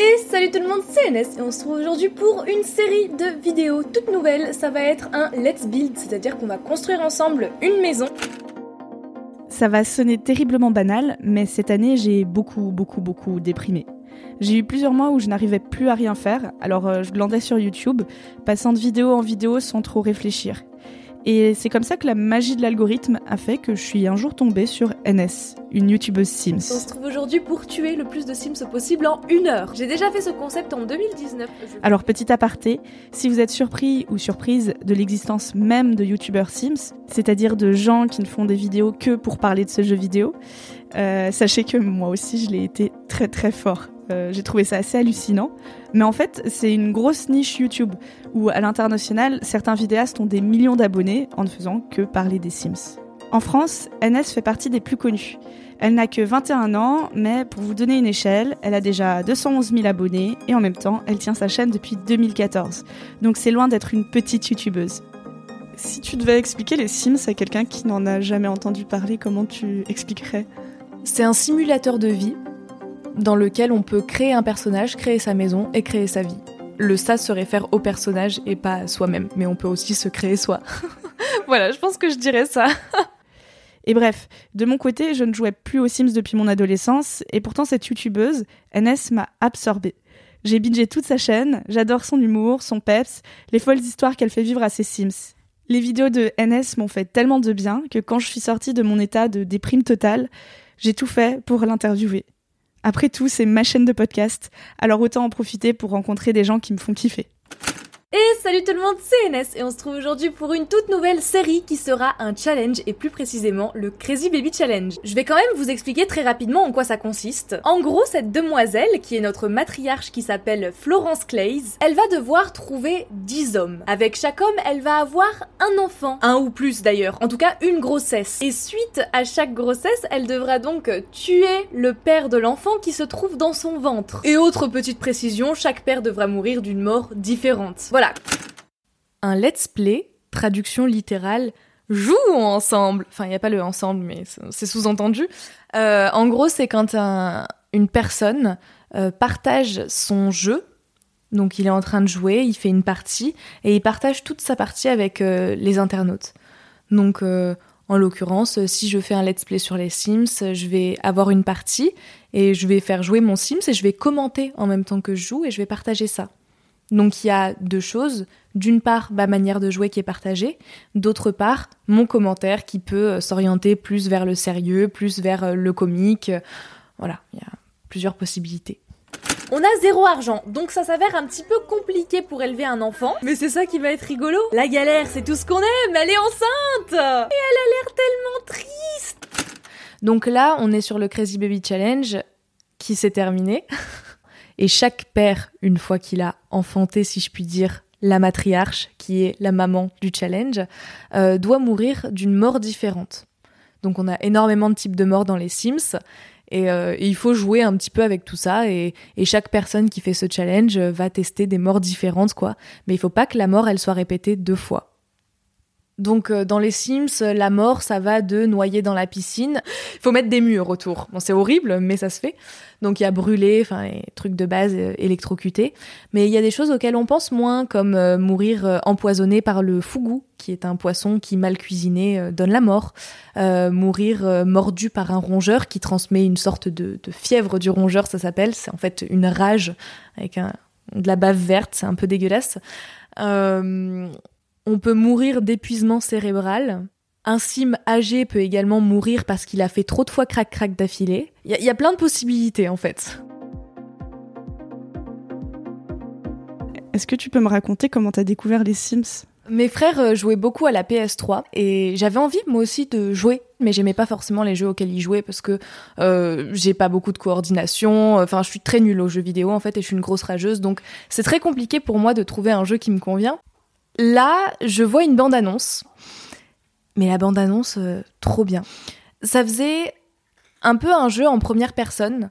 Et salut tout le monde, c'est NS et on se trouve aujourd'hui pour une série de vidéos toutes nouvelles. Ça va être un Let's Build, c'est-à-dire qu'on va construire ensemble une maison. Ça va sonner terriblement banal, mais cette année j'ai beaucoup, beaucoup, beaucoup déprimé. J'ai eu plusieurs mois où je n'arrivais plus à rien faire, alors euh, je glandais sur YouTube, passant de vidéo en vidéo sans trop réfléchir. Et c'est comme ça que la magie de l'algorithme a fait que je suis un jour tombée sur NS, une youtubeuse On Sims. se trouve aujourd'hui pour tuer le plus de Sims possible en une heure. J'ai déjà fait ce concept en 2019. Je- Alors petit aparté, si vous êtes surpris ou surprise de l'existence même de youtubeurs Sims, c'est-à-dire de gens qui ne font des vidéos que pour parler de ce jeu vidéo, euh, sachez que moi aussi je l'ai été très très fort. Euh, J'ai trouvé ça assez hallucinant. Mais en fait, c'est une grosse niche YouTube où à l'international, certains vidéastes ont des millions d'abonnés en ne faisant que parler des Sims. En France, NS fait partie des plus connus. Elle n'a que 21 ans, mais pour vous donner une échelle, elle a déjà 211 000 abonnés et en même temps, elle tient sa chaîne depuis 2014. Donc c'est loin d'être une petite youtubeuse. Si tu devais expliquer les Sims à quelqu'un qui n'en a jamais entendu parler, comment tu expliquerais? C'est un simulateur de vie dans lequel on peut créer un personnage, créer sa maison et créer sa vie. Le ça se réfère au personnage et pas à soi-même, mais on peut aussi se créer soi. voilà, je pense que je dirais ça. Et bref, de mon côté, je ne jouais plus aux Sims depuis mon adolescence, et pourtant cette youtubeuse, NS, m'a absorbée. J'ai bingé toute sa chaîne, j'adore son humour, son peps, les folles histoires qu'elle fait vivre à ses Sims. Les vidéos de NS m'ont fait tellement de bien que quand je suis sortie de mon état de déprime totale, j'ai tout fait pour l'interviewer. Après tout, c'est ma chaîne de podcast, alors autant en profiter pour rencontrer des gens qui me font kiffer. Et salut tout le monde, c'est NS et on se trouve aujourd'hui pour une toute nouvelle série qui sera un challenge et plus précisément le Crazy Baby Challenge. Je vais quand même vous expliquer très rapidement en quoi ça consiste. En gros, cette demoiselle qui est notre matriarche qui s'appelle Florence Clays, elle va devoir trouver 10 hommes. Avec chaque homme, elle va avoir un enfant, un ou plus d'ailleurs, en tout cas une grossesse. Et suite à chaque grossesse, elle devra donc tuer le père de l'enfant qui se trouve dans son ventre. Et autre petite précision, chaque père devra mourir d'une mort différente. Voilà. Un let's play, traduction littérale, jouons ensemble. Enfin, il n'y a pas le ensemble, mais c'est- sous-entendu. Euh, en gros, c'est quand un- une personne euh, partage son jeu. Donc, il est en train de jouer, il fait une partie, et il partage toute sa partie avec euh, les internautes. Donc, en l'occurrence, si je fais un let's play sur les Sims, je vais avoir une partie, et je vais faire jouer mon Sims, et je vais commenter en même temps que je joue, et je vais partager ça. Donc il y a deux choses. D'une part, ma manière de jouer qui est partagée. D'autre part, mon commentaire qui peut euh, s'orienter plus vers le sérieux, plus vers euh, le comique. Voilà, il y a plusieurs possibilités. On a zéro argent, donc ça s'avère un petit peu compliqué pour élever un enfant. Mais c'est ça qui va être rigolo. La galère, c'est tout ce qu'on aime. Elle est enceinte Et elle a l'air tellement triste. Donc là, on est sur le Crazy Baby Challenge qui s'est terminé. Et chaque père, une fois qu'il a enfanté, si je puis dire, la matriarche, qui est la maman du challenge, euh, doit mourir d'une mort différente. Donc on a énormément de types de morts dans les Sims. Et, euh, et il faut jouer un petit peu avec tout ça. Et, et chaque personne qui fait ce challenge euh, va tester des morts différentes, quoi. Mais il faut pas que la mort, elle soit répétée deux fois. Donc euh, dans les Sims, la mort, ça va de noyer dans la piscine. Il faut mettre des murs autour. Bon, c'est horrible, mais ça se fait. Donc il y a brûler, enfin, les trucs de base, euh, électrocuté. Mais il y a des choses auxquelles on pense moins, comme euh, mourir euh, empoisonné par le fougou, qui est un poisson qui, mal cuisiné, donne la mort. Mourir mordu par un rongeur qui transmet une sorte de, de fièvre du rongeur, ça s'appelle. C'est en fait une rage avec un, de la bave verte, c'est un peu dégueulasse. Euh, on peut mourir d'épuisement cérébral. Un sim âgé peut également mourir parce qu'il a fait trop de fois crac-crac d'affilée. Il y, a- il y a plein de possibilités en fait. Est-ce que tu peux me raconter comment t'as découvert les Sims? Mes frères euh, jouaient beaucoup à la PS3 et j'avais envie moi aussi de jouer, mais j'aimais pas forcément les jeux auxquels ils jouaient parce que euh, j'ai pas beaucoup de coordination. Enfin, je suis très nulle aux jeux vidéo en fait et je suis une grosse rageuse, donc c'est très compliqué pour moi de trouver un jeu qui me convient. Là, je vois une bande-annonce, mais la bande-annonce, euh, trop bien. Ça faisait un peu un jeu en première personne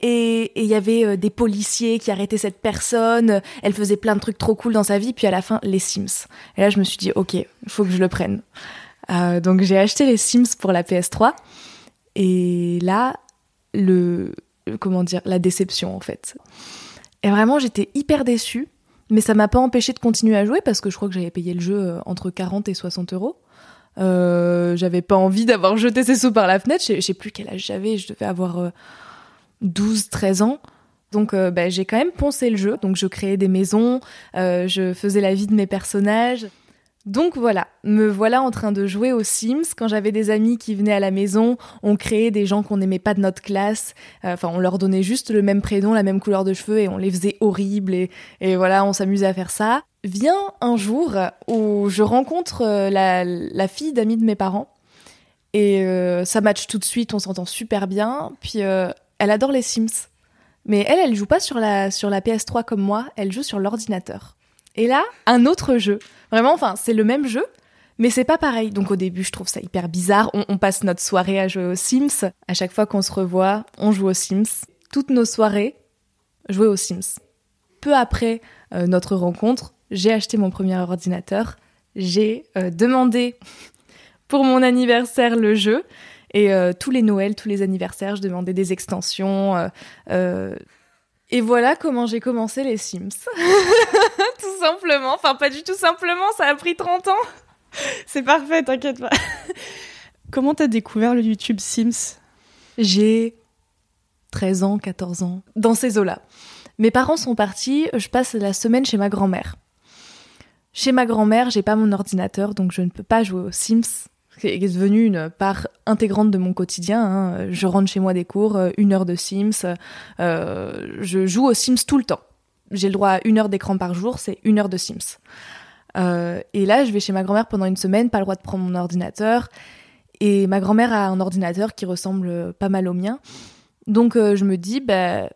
et il y avait euh, des policiers qui arrêtaient cette personne. Elle faisait plein de trucs trop cool dans sa vie. Puis à la fin, les Sims. Et là, je me suis dit, ok, il faut que je le prenne. Euh, donc j'ai acheté les Sims pour la PS3. Et là, le comment dire, la déception en fait. Et vraiment, j'étais hyper déçue. Mais ça m'a pas empêché de continuer à jouer parce que je crois que j'avais payé le jeu euh, entre 40 et 60 euros. j'avais pas envie d'avoir jeté ces sous par la fenêtre. Je sais plus quel âge j'avais. Je devais avoir 12-13 ans. Donc euh, bah, j'ai quand même poncé le jeu, donc je créais des maisons, euh, je faisais la vie de mes personnages. Donc voilà, me voilà en train de jouer aux Sims. Quand j'avais des amis qui venaient à la maison, on créait des gens qu'on n'aimait pas de notre classe. Euh, enfin, on leur donnait juste le même prénom, la même couleur de cheveux et on les faisait horribles. Et, voilà, on s'amusait à faire ça. Vient un jour où je rencontre la, la fille d'amis de mes parents. Et ça match tout de suite, on s'entend super bien. Puis elle adore les Sims. Mais elle, elle joue pas sur la, sur la PS3 comme moi, elle joue sur l'ordinateur. Et là, un autre jeu. Vraiment, enfin, c'est le même jeu, mais c'est pas pareil. Donc au début, je trouve ça hyper bizarre. On, passe notre soirée à jouer aux Sims. À chaque fois qu'on se revoit, on joue aux Sims. Toutes nos soirées, jouer aux Sims. Peu après euh, notre rencontre, j'ai acheté mon premier ordinateur. J'ai euh, demandé pour mon anniversaire le jeu. Et euh, tous les Noëls, tous les anniversaires, je demandais des extensions. Et voilà comment j'ai commencé les Sims. tout simplement. Enfin, pas du tout simplement, ça a pris 30 ans. C'est parfait, t'inquiète pas. comment t'as découvert le YouTube Sims? J'ai 13 ans, 14 ans, dans ces eaux-là. Mes parents sont partis, je passe la semaine chez ma grand-mère. Chez ma grand-mère, j'ai pas mon ordinateur, donc je ne peux pas jouer aux Sims qui est devenu une part intégrante de mon quotidien. Hein. Je rentre chez moi des cours, euh, une heure de Sims. Euh, je joue aux Sims tout le temps. J'ai le droit à une heure d'écran par jour, c'est une heure de Sims. Euh, et là, je vais chez ma grand-mère pendant une semaine, pas le droit de prendre mon ordinateur. Et ma grand-mère a un ordinateur qui ressemble pas mal au mien. Donc je me dis, bah,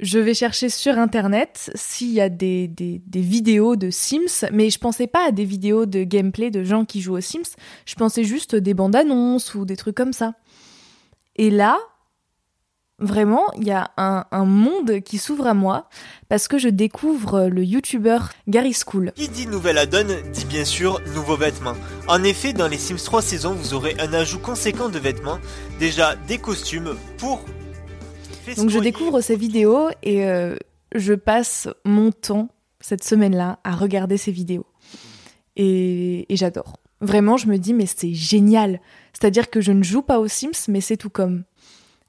je vais chercher sur internet s'il y a des, des, vidéos de Sims, mais je pensais pas à des vidéos de gameplay de gens qui jouent aux Sims, je pensais juste des bandes annonces ou des trucs comme ça. Et là, vraiment, il y a un, monde qui s'ouvre à moi parce que je découvre le youtubeur Gary School. Qui dit nouvelle donne dit bien sûr nouveaux vêtements. En effet, dans les Sims 3 saisons, vous aurez un ajout conséquent de vêtements, déjà des costumes pour donc je découvre ces vidéos et euh, je passe mon temps cette semaine-là à regarder ces vidéos. Et, j'adore. Vraiment, je me dis, mais c'est génial. C'est-à-dire que je ne joue pas aux Sims, mais c'est tout comme.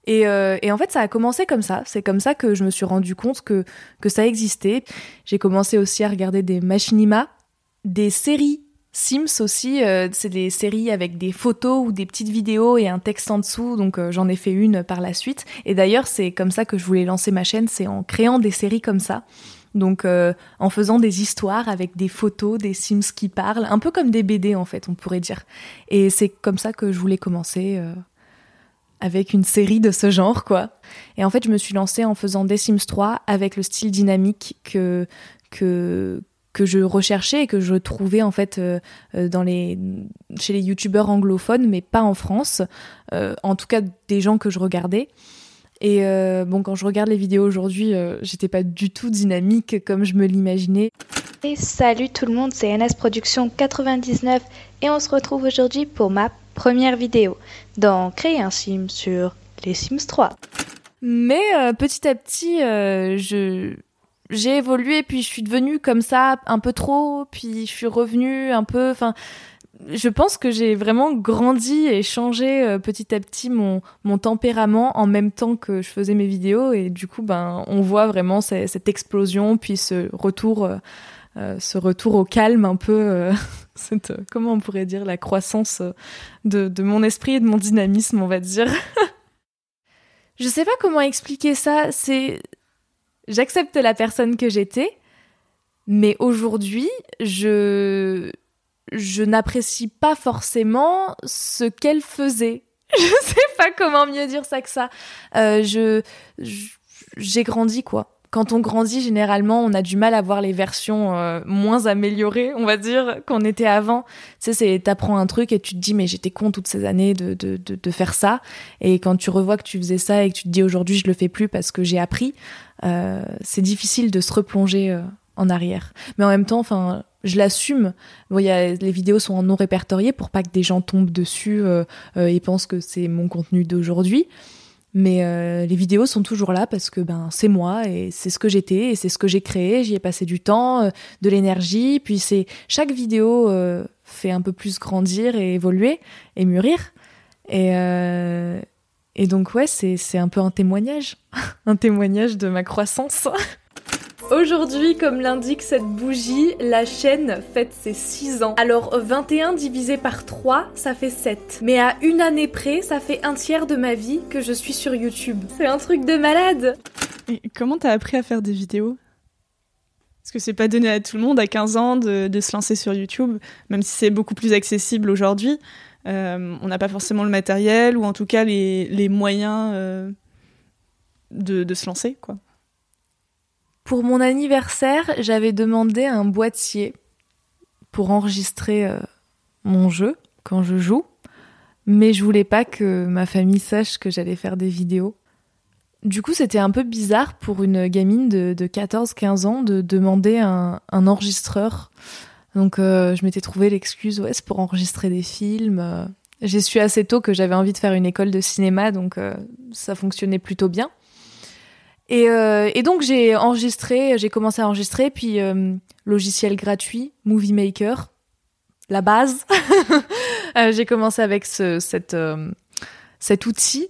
Et, euh, et, en fait, ça a commencé comme ça. C'est comme ça que je me suis rendu compte que, que ça existait. J'ai commencé aussi à regarder des machinima, des séries Sims aussi, euh, c'est des séries avec des photos ou des petites vidéos et un texte en dessous, donc euh, j'en ai fait une par la suite. Et d'ailleurs, c'est comme ça que je voulais lancer ma chaîne, c'est en créant des séries comme ça. Donc euh, en faisant des histoires avec des photos, des Sims qui parlent, un peu comme des BD en fait, on pourrait dire. Et c'est comme ça que je voulais commencer avec une série de ce genre, quoi. Et en fait, je me suis lancée en faisant des Sims 3 avec le style dynamique que que que je recherchais et que je trouvais en fait euh, euh, dans les chez les youtubeurs anglophones mais pas en France euh, en tout cas des gens que je regardais. Et bon quand je regarde les vidéos aujourd'hui j'étais pas du tout dynamique comme je me l'imaginais. Et salut tout le monde c'est NS Production 99 et on se retrouve aujourd'hui pour ma première vidéo dans créer un sim sur les Sims 3 mais petit à petit je j'ai évolué, puis je suis devenue comme ça un peu trop, puis je suis revenue un peu. Enfin, je pense que j'ai vraiment grandi et changé euh, petit à petit mon, mon tempérament en même temps que je faisais mes vidéos. Et du coup, ben, on voit vraiment cette, explosion, puis ce retour, euh, euh, ce retour au calme un peu. cette, comment on pourrait dire, la croissance de, de mon esprit et de mon dynamisme, on va dire. je sais pas comment expliquer ça. C'est j'accepte la personne que j'étais, Mais aujourd'hui, je je n'apprécie pas forcément ce qu'elle faisait. Je sais pas comment mieux dire ça que ça. Euh, je j'ai grandi quoi quand on grandit, généralement, on a du mal à voir les versions euh, moins améliorées, on va dire, qu'on était avant. Tu sais, c'est t'apprends un truc et tu te dis mais j'étais con toutes ces années de, de, de, de, faire ça. Et quand tu revois que tu faisais ça et que tu te dis aujourd'hui je le fais plus parce que j'ai appris, euh, c'est difficile de se replonger euh, en arrière. Mais en même temps, enfin, je l'assume. Bon, les vidéos sont en non répertoriées pour pas que des gens tombent dessus euh, et pensent que c'est mon contenu d'aujourd'hui. Mais euh, les vidéos sont toujours là parce que ben c'est moi et c'est ce que j'étais et c'est ce que j'ai créé. J'y ai passé du temps, euh, de l'énergie. Puis c'est chaque vidéo euh, fait un peu plus grandir et évoluer et mûrir. Et et donc ouais c'est c'est un peu un témoignage, un témoignage de ma croissance. Aujourd'hui, comme l'indique cette bougie, la chaîne fête ses 6 ans. Alors 21 divisé par 3, ça fait 7. Mais à une année près, ça fait un tiers de ma vie que je suis sur YouTube. C'est un truc de malade comment t'as appris à faire des vidéos? Parce que c'est pas donné à tout le monde à 15 ans de, se lancer sur YouTube, même si c'est beaucoup plus accessible aujourd'hui. Euh, on n'a pas forcément le matériel ou en tout cas les, moyens euh, de, de se lancer, quoi. Pour mon anniversaire, j'avais demandé un boîtier pour enregistrer euh, mon jeu quand je joue, mais je voulais pas que ma famille sache que j'allais faire des vidéos. Du coup, c'était un peu bizarre pour une gamine de, 14-15 ans de demander un, enregistreur. Donc, euh, je m'étais trouvé l'excuse, ouais, pour enregistrer des films. J'ai su assez tôt que j'avais envie de faire une école de cinéma, donc euh, ça fonctionnait plutôt bien. Euh, et, donc j'ai enregistré, j'ai commencé à enregistrer, puis euh, logiciel gratuit, Movie Maker, la base. Euh, j'ai commencé avec ce, cette, cet outil.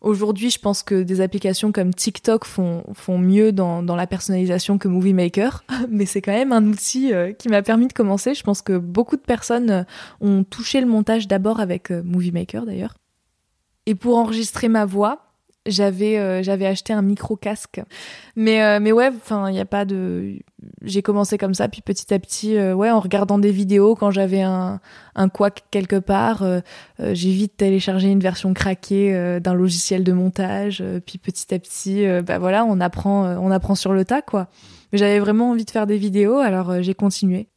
Aujourd'hui, je pense que des applications comme TikTok font, font mieux dans, dans la personnalisation que Movie Maker, mais c'est quand même un outil qui m'a permis de commencer. Je pense que beaucoup de personnes ont touché le montage d'abord avec Movie Maker d'ailleurs. Et pour enregistrer ma voix, j'avais euh, j'avais acheté un micro casque. Mais euh, mais ouais enfin il y a pas de j'ai commencé comme ça puis petit à petit euh, ouais en regardant des vidéos quand j'avais un un quack quelque part j'ai vite téléchargé une version craquée d'un logiciel de montage puis petit à petit bah voilà on apprend on apprend sur le tas quoi. Mais j'avais vraiment envie de faire des vidéos alors j'ai continué.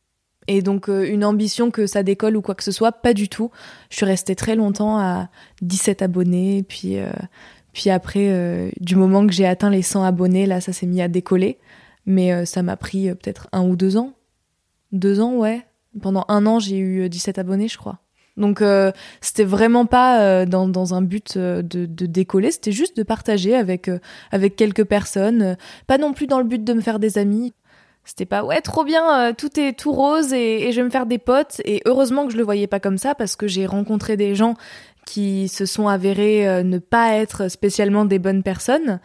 Et donc une ambition que ça décolle ou quoi que ce soit, pas du tout. Je suis restée très longtemps à 17 abonnés, puis puis après, euh, du moment que j'ai atteint les 100 abonnés, là, ça s'est mis à décoller. Mais euh, ça m'a pris euh, peut-être un ou deux ans. Deux ans, ouais. Pendant un an, j'ai eu 17 abonnés, je crois. Donc c'était vraiment pas dans, dans, un but de, de décoller, c'était juste de partager avec avec quelques personnes, pas non plus dans le but de me faire des amis. C'était pas ouais trop bien, tout est tout rose et, et, je vais me faire des potes. Et heureusement que je le voyais pas comme ça parce que j'ai rencontré des gens qui se sont avérées euh, ne pas être spécialement des bonnes personnes.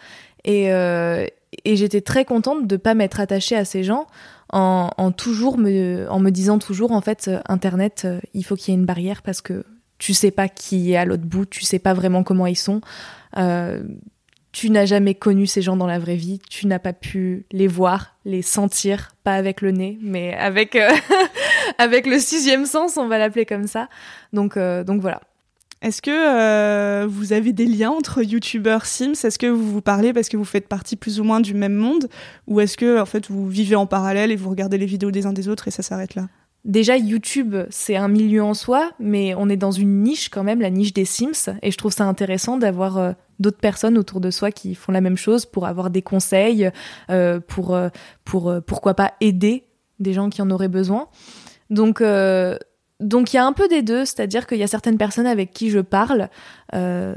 Et, euh, j'étais très contente de pas m'être attachée à ces gens en, toujours me, en me disant toujours en fait euh, Internet, il faut qu'il y ait une barrière parce que tu sais pas qui est à l'autre bout, tu sais pas vraiment comment ils sont. Tu n'as jamais connu ces gens dans la vraie vie, tu n'as pas pu les voir, les sentir, pas avec le nez, mais avec avec le sixième sens, on va l'appeler comme ça. Donc donc voilà. Est-ce que euh, vous avez des liens entre youtubeurs Sims? Est-ce que vous vous parlez parce que vous faites partie plus ou moins du même monde? Ou est-ce que en fait vous vivez en parallèle et vous regardez les vidéos des uns des autres et ça s'arrête là? Déjà, YouTube, c'est un milieu en soi, mais on est dans une niche quand même, la niche des Sims, et je trouve ça intéressant d'avoir euh, d'autres personnes autour de soi qui font la même chose pour avoir des conseils, euh, pour, pour pourquoi pas aider des gens qui en auraient besoin. Donc, donc il y a un peu des deux, c'est-à-dire qu'il y a certaines personnes avec qui je parle, euh,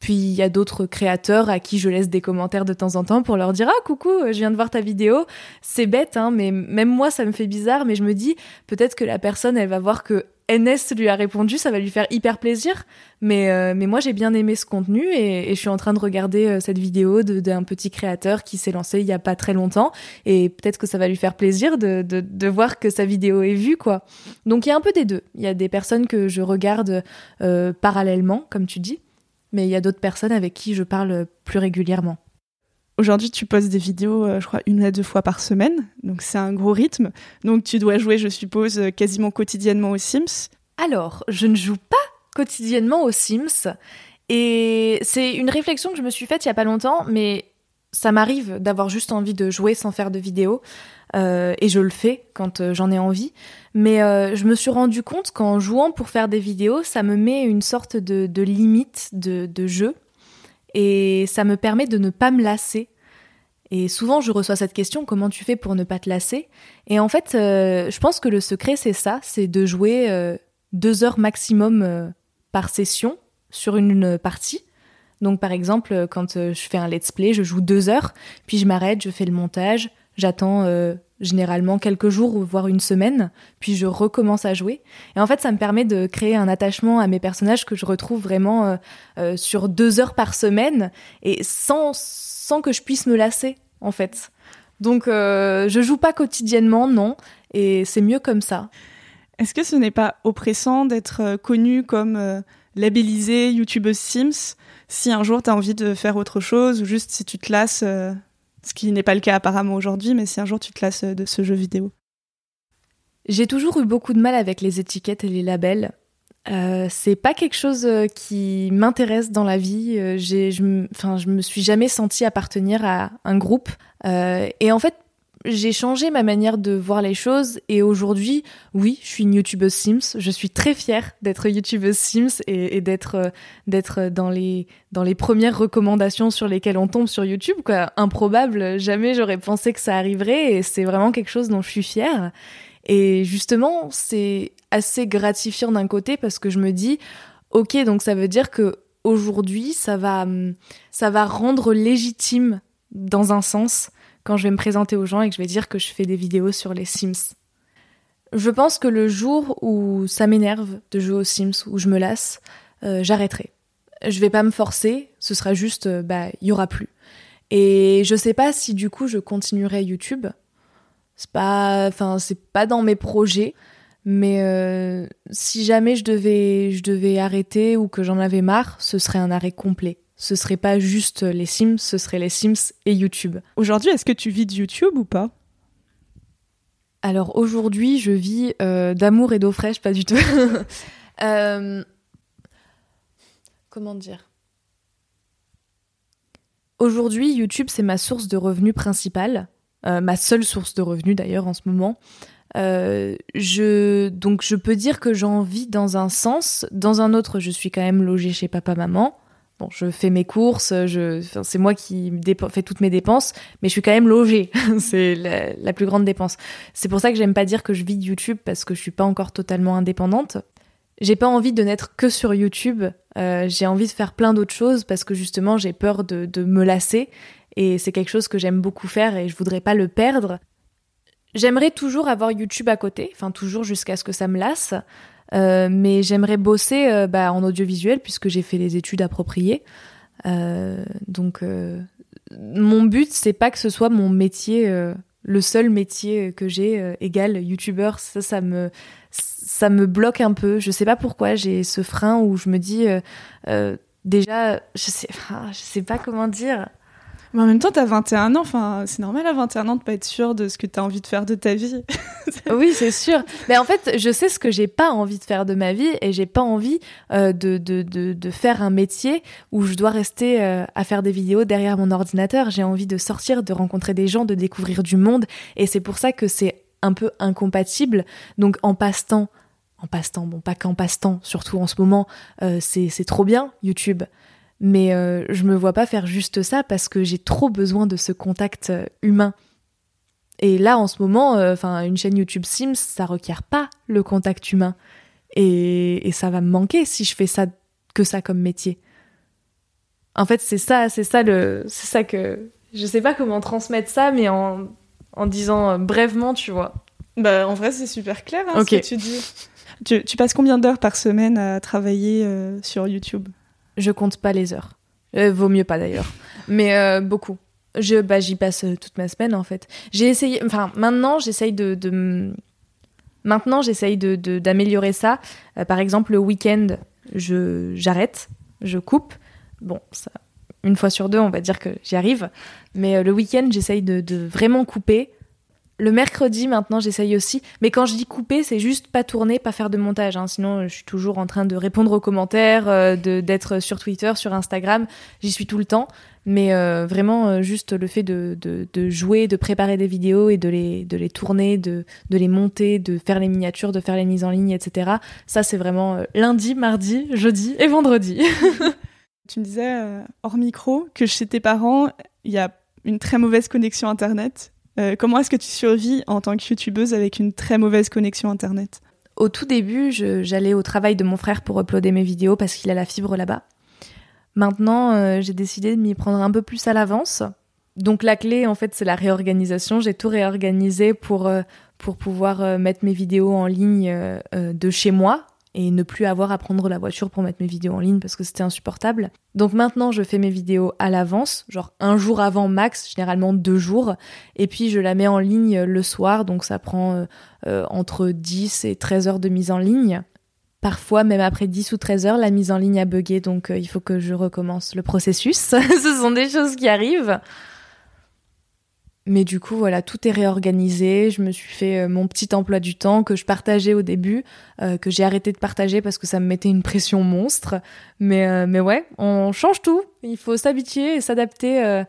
puis il y a d'autres créateurs à qui je laisse des commentaires de temps en temps pour leur dire ah coucou, je viens de voir ta vidéo. C'est bête, hein, mais même moi ça me fait bizarre, mais je me dis peut-être que la personne elle va voir que NS lui a répondu, ça va lui faire hyper plaisir. Mais, euh, mais moi, j'ai bien aimé ce contenu et, je suis en train de regarder euh, cette vidéo d'un petit créateur qui s'est lancé il y a pas très longtemps. Et peut-être que ça va lui faire plaisir de, de, voir que sa vidéo est vue, quoi. Donc il y a un peu des deux. Il y a des personnes que je regarde euh, parallèlement, comme tu dis, mais il y a d'autres personnes avec qui je parle plus régulièrement. Aujourd'hui, tu poses des vidéos, je crois, une à deux fois par semaine. Donc, c'est un gros rythme. Donc, tu dois jouer, je suppose, quasiment quotidiennement aux Sims. Alors, je ne joue pas quotidiennement aux Sims. Et c'est une réflexion que je me suis faite il y a pas longtemps, mais ça m'arrive d'avoir juste envie de jouer sans faire de vidéo. Euh, et je le fais quand euh, j'en ai envie. Mais euh, je me suis rendu compte qu'en jouant pour faire des vidéos, ça me met une sorte de, limite de, jeu. Et ça me permet de ne pas me lasser. Et souvent, je reçois cette question comment tu fais pour ne pas te lasser? Et en fait, je pense que le secret, c'est ça c'est de jouer deux heures maximum par session sur une partie. Donc par exemple, quand euh, je fais un let's play, je joue deux heures, puis je m'arrête, je fais le montage, j'attends euh, généralement quelques jours ou voire une semaine, puis je recommence à jouer. Et en fait, ça me permet de créer un attachement à mes personnages que je retrouve vraiment euh, sur deux heures par semaine et sans, sans que je puisse me lasser, en fait. Donc je joue pas quotidiennement, non, et c'est mieux comme ça. Est-ce que ce n'est pas oppressant d'être connu comme labellisée YouTubeuse Sims si un jour tu as envie de faire autre chose ou juste si tu te lasses, euh, ce qui n'est pas le cas apparemment aujourd'hui, mais si un jour tu te lasses de ce jeu vidéo. J'ai toujours eu beaucoup de mal avec les étiquettes et les labels. Euh, c'est pas quelque chose euh, qui m'intéresse dans la vie. Enfin, je me suis jamais sentie appartenir à un groupe. et en fait, j'ai changé ma manière de voir les choses et aujourd'hui, oui, je suis une youtubeuse Sims. Je suis très fière d'être youtubeuse Sims et, d'être euh, d'être dans les dans les premières recommandations sur lesquelles on tombe sur YouTube. Quoi. Improbable, jamais j'aurais pensé que ça arriverait et c'est vraiment quelque chose dont je suis fière. Et justement, c'est assez gratifiant d'un côté parce que je me dis, ok, donc ça veut dire que aujourd'hui, ça va ça va rendre légitime dans un sens quand je vais me présenter aux gens et que je vais dire que je fais des vidéos sur les Sims. Je pense que le jour où ça m'énerve de jouer aux Sims, où je me lasse, euh, j'arrêterai. Je vais pas me forcer, ce sera juste, euh, bah, il y aura plus. Et je sais pas si du coup je continuerai YouTube. C'est pas, enfin, c'est pas dans mes projets. Mais euh, si jamais je devais, je devais arrêter ou que j'en avais marre, ce serait un arrêt complet ce serait pas juste les Sims, ce serait les Sims et YouTube. Aujourd'hui, est-ce que tu vis de YouTube ou pas? Alors aujourd'hui, je vis euh, d'amour et d'eau fraîche, pas du tout. Euh, comment dire? Aujourd'hui, YouTube, c'est ma source de revenus principale, euh, ma seule source de revenus d'ailleurs en ce moment. je donc je peux dire que j'en vis dans un sens, dans un autre, je suis quand même logée chez papa maman. Bon, je fais mes courses, c'est moi qui fais toutes mes dépenses, mais je suis quand même logée. c'est la, plus grande dépense. C'est pour ça que j'aime pas dire que je vis de YouTube parce que je suis pas encore totalement indépendante. J'ai pas envie de n'être que sur YouTube. Euh, j'ai envie de faire plein d'autres choses parce que justement j'ai peur de, de me lasser et c'est quelque chose que j'aime beaucoup faire et je voudrais pas le perdre. J'aimerais toujours avoir YouTube à côté, enfin toujours jusqu'à ce que ça me lasse. Euh, mais j'aimerais bosser euh, bah, en audiovisuel puisque j'ai fait les études appropriées. Euh, donc, mon but, c'est pas que ce soit mon métier, le seul métier que j'ai égal youtubeur. Ça, ça me, ça me bloque un peu. Je sais pas pourquoi j'ai ce frein où je me dis déjà, je sais, je sais pas comment dire. Mais en même temps, t'as 21 ans, enfin, c'est normal à 21 ans de pas être sûr de ce que t'as envie de faire de ta vie. oui, c'est sûr. Mais en fait, je sais ce que j'ai pas envie de faire de ma vie et j'ai pas envie euh, de, de, de, de, faire un métier où je dois rester euh, à faire des vidéos derrière mon ordinateur. J'ai envie de sortir, de rencontrer des gens, de découvrir du monde et c'est pour ça que c'est un peu incompatible. Donc, en passe-temps, en passe-temps, bon, pas qu'en passe-temps, surtout en ce moment, euh, c'est trop bien, YouTube mais euh, je me vois pas faire juste ça parce que j'ai trop besoin de ce contact euh, humain. Et là, en ce moment, euh, enfin, une chaîne YouTube Sims, ça requiert pas le contact humain. Et, et, ça va me manquer si je fais ça que ça comme métier. En fait, c'est ça, c'est ça le, c'est ça que je sais pas comment transmettre ça, mais en, en disant brièvement, tu vois. Bah, en vrai, c'est super clair hein, ce que tu dis. Tu, tu passes combien d'heures par semaine à travailler sur YouTube? Je compte pas les heures. Euh, vaut mieux pas d'ailleurs. Mais euh, beaucoup. Je, bah, j'y passe euh, toute ma semaine en fait. J'ai essayé, enfin maintenant j'essaye de, maintenant j'essaye de, d'améliorer ça. par exemple le week-end, je j'arrête, je coupe. Bon, une fois sur deux, on va dire que j'y arrive. Mais le week-end, j'essaye de, de vraiment couper. Le mercredi, maintenant, j'essaye aussi. Mais quand je dis couper, c'est juste pas tourner, pas faire de montage. Hein. Sinon, je suis toujours en train de répondre aux commentaires, euh, d'être sur Twitter, sur Instagram. J'y suis tout le temps. Mais euh, vraiment, euh, juste le fait de, de, de jouer, de préparer des vidéos et de les, de les tourner, de, de les monter, de faire les miniatures, de faire les mises en ligne, etc. Ça, c'est vraiment euh, lundi, mardi, jeudi et vendredi. Tu me disais, hors micro, que chez tes parents, il y a une très mauvaise connexion Internet. Euh, comment est-ce que tu survis en tant que youtubeuse avec une très mauvaise connexion Internet? Au tout début, j'allais au travail de mon frère pour uploader mes vidéos parce qu'il a la fibre là-bas. Maintenant, euh, j'ai décidé de m'y prendre un peu plus à l'avance. Donc la clé, en fait, c'est la réorganisation. J'ai tout réorganisé pour, euh, pour pouvoir mettre mes vidéos en ligne de chez moi et ne plus avoir à prendre la voiture pour mettre mes vidéos en ligne parce que c'était insupportable. Donc maintenant, je fais mes vidéos à l'avance, genre un jour avant max, généralement deux jours, et puis je la mets en ligne le soir, donc ça prend euh, euh, entre 10 et 13 heures de mise en ligne. Parfois, même après 10 ou 13 heures, la mise en ligne a bugué, donc euh, il faut que je recommence le processus. Ce sont des choses qui arrivent. Mais du coup, voilà, tout est réorganisé. Je me suis fait euh, mon petit emploi du temps que je partageais au début, euh, que j'ai arrêté de partager parce que ça me mettait une pression monstre. Mais, euh, mais ouais, on change tout. Il faut s'habituer et s'adapter euh,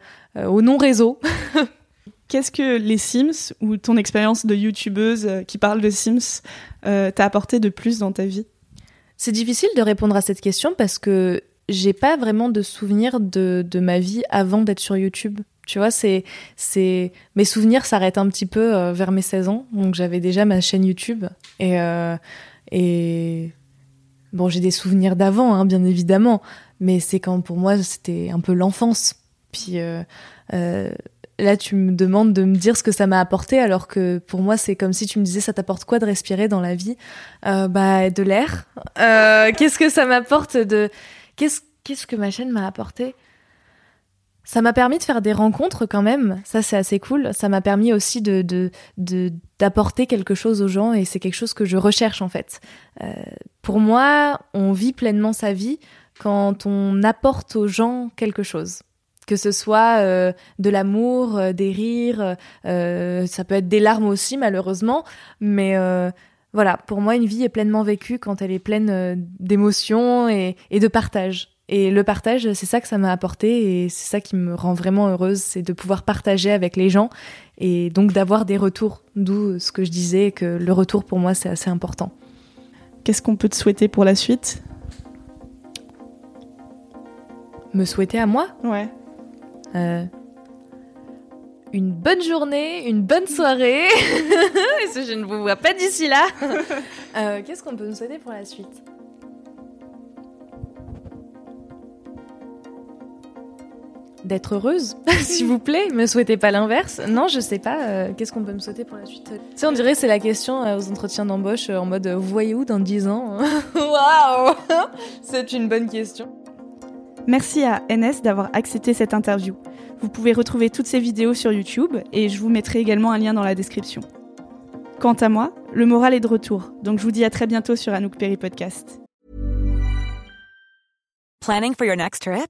au non-réseau. Qu'est-ce que les Sims ou ton expérience de youtubeuse qui parle de Sims t'a apporté de plus dans ta vie? C'est difficile de répondre à cette question parce que j'ai pas vraiment de souvenirs de, de ma vie avant d'être sur YouTube. Tu vois, c'est, c'est, mes souvenirs s'arrêtent un petit peu euh, vers mes 16 ans. Donc j'avais déjà ma chaîne YouTube. Et, euh, et bon, j'ai des souvenirs d'avant, hein, bien évidemment. Mais c'est quand pour moi, c'était un peu l'enfance. Puis euh, là, tu me demandes de me dire ce que ça m'a apporté, alors que pour moi, c'est comme si tu me disais, ça t'apporte quoi de respirer dans la vie? Bah, de l'air. Qu'est-ce que ça m'apporte de qu'est-ce qu'est-ce que ma chaîne m'a apporté? Ça m'a permis de faire des rencontres quand même. Ça, c'est assez cool. Ça m'a permis aussi de de d'apporter quelque chose aux gens et c'est quelque chose que je recherche en fait. Euh, pour moi, on vit pleinement sa vie quand on apporte aux gens quelque chose. Que ce soit euh, de l'amour, euh, des rires, ça peut être des larmes aussi malheureusement, mais voilà, pour moi, une vie est pleinement vécue quand elle est pleine d'émotions et, et de partage. Et le partage, c'est ça que ça m'a apporté et c'est ça qui me rend vraiment heureuse, c'est de pouvoir partager avec les gens et donc d'avoir des retours. D'où ce que je disais, que le retour pour moi, c'est assez important. Qu'est-ce qu'on peut te souhaiter pour la suite? Me souhaiter à moi? Ouais. euh, une bonne journée, une bonne soirée. Je ne vous vois pas d'ici là. Euh, Qu'est-ce qu'on peut nous souhaiter pour la suite? D'être heureuse, s'il vous plaît. Me souhaitez pas l'inverse. Non, je sais pas. euh, Qu'est-ce qu'on peut me souhaiter pour la suite? Tu sais, on dirait que c'est la question euh, aux entretiens d'embauche euh, en mode euh, vous voyez où dans 10 ans? Waouh C'est une bonne question. Merci à NS d'avoir accepté cette interview. Vous pouvez retrouver toutes ces vidéos sur YouTube et je vous mettrai également un lien dans la description. Quant à moi, le moral est de retour, donc je vous dis à très bientôt sur Anouk Perry Podcast. Planning for your next trip?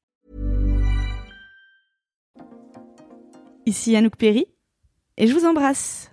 Ici Anouk Perry et je vous embrasse.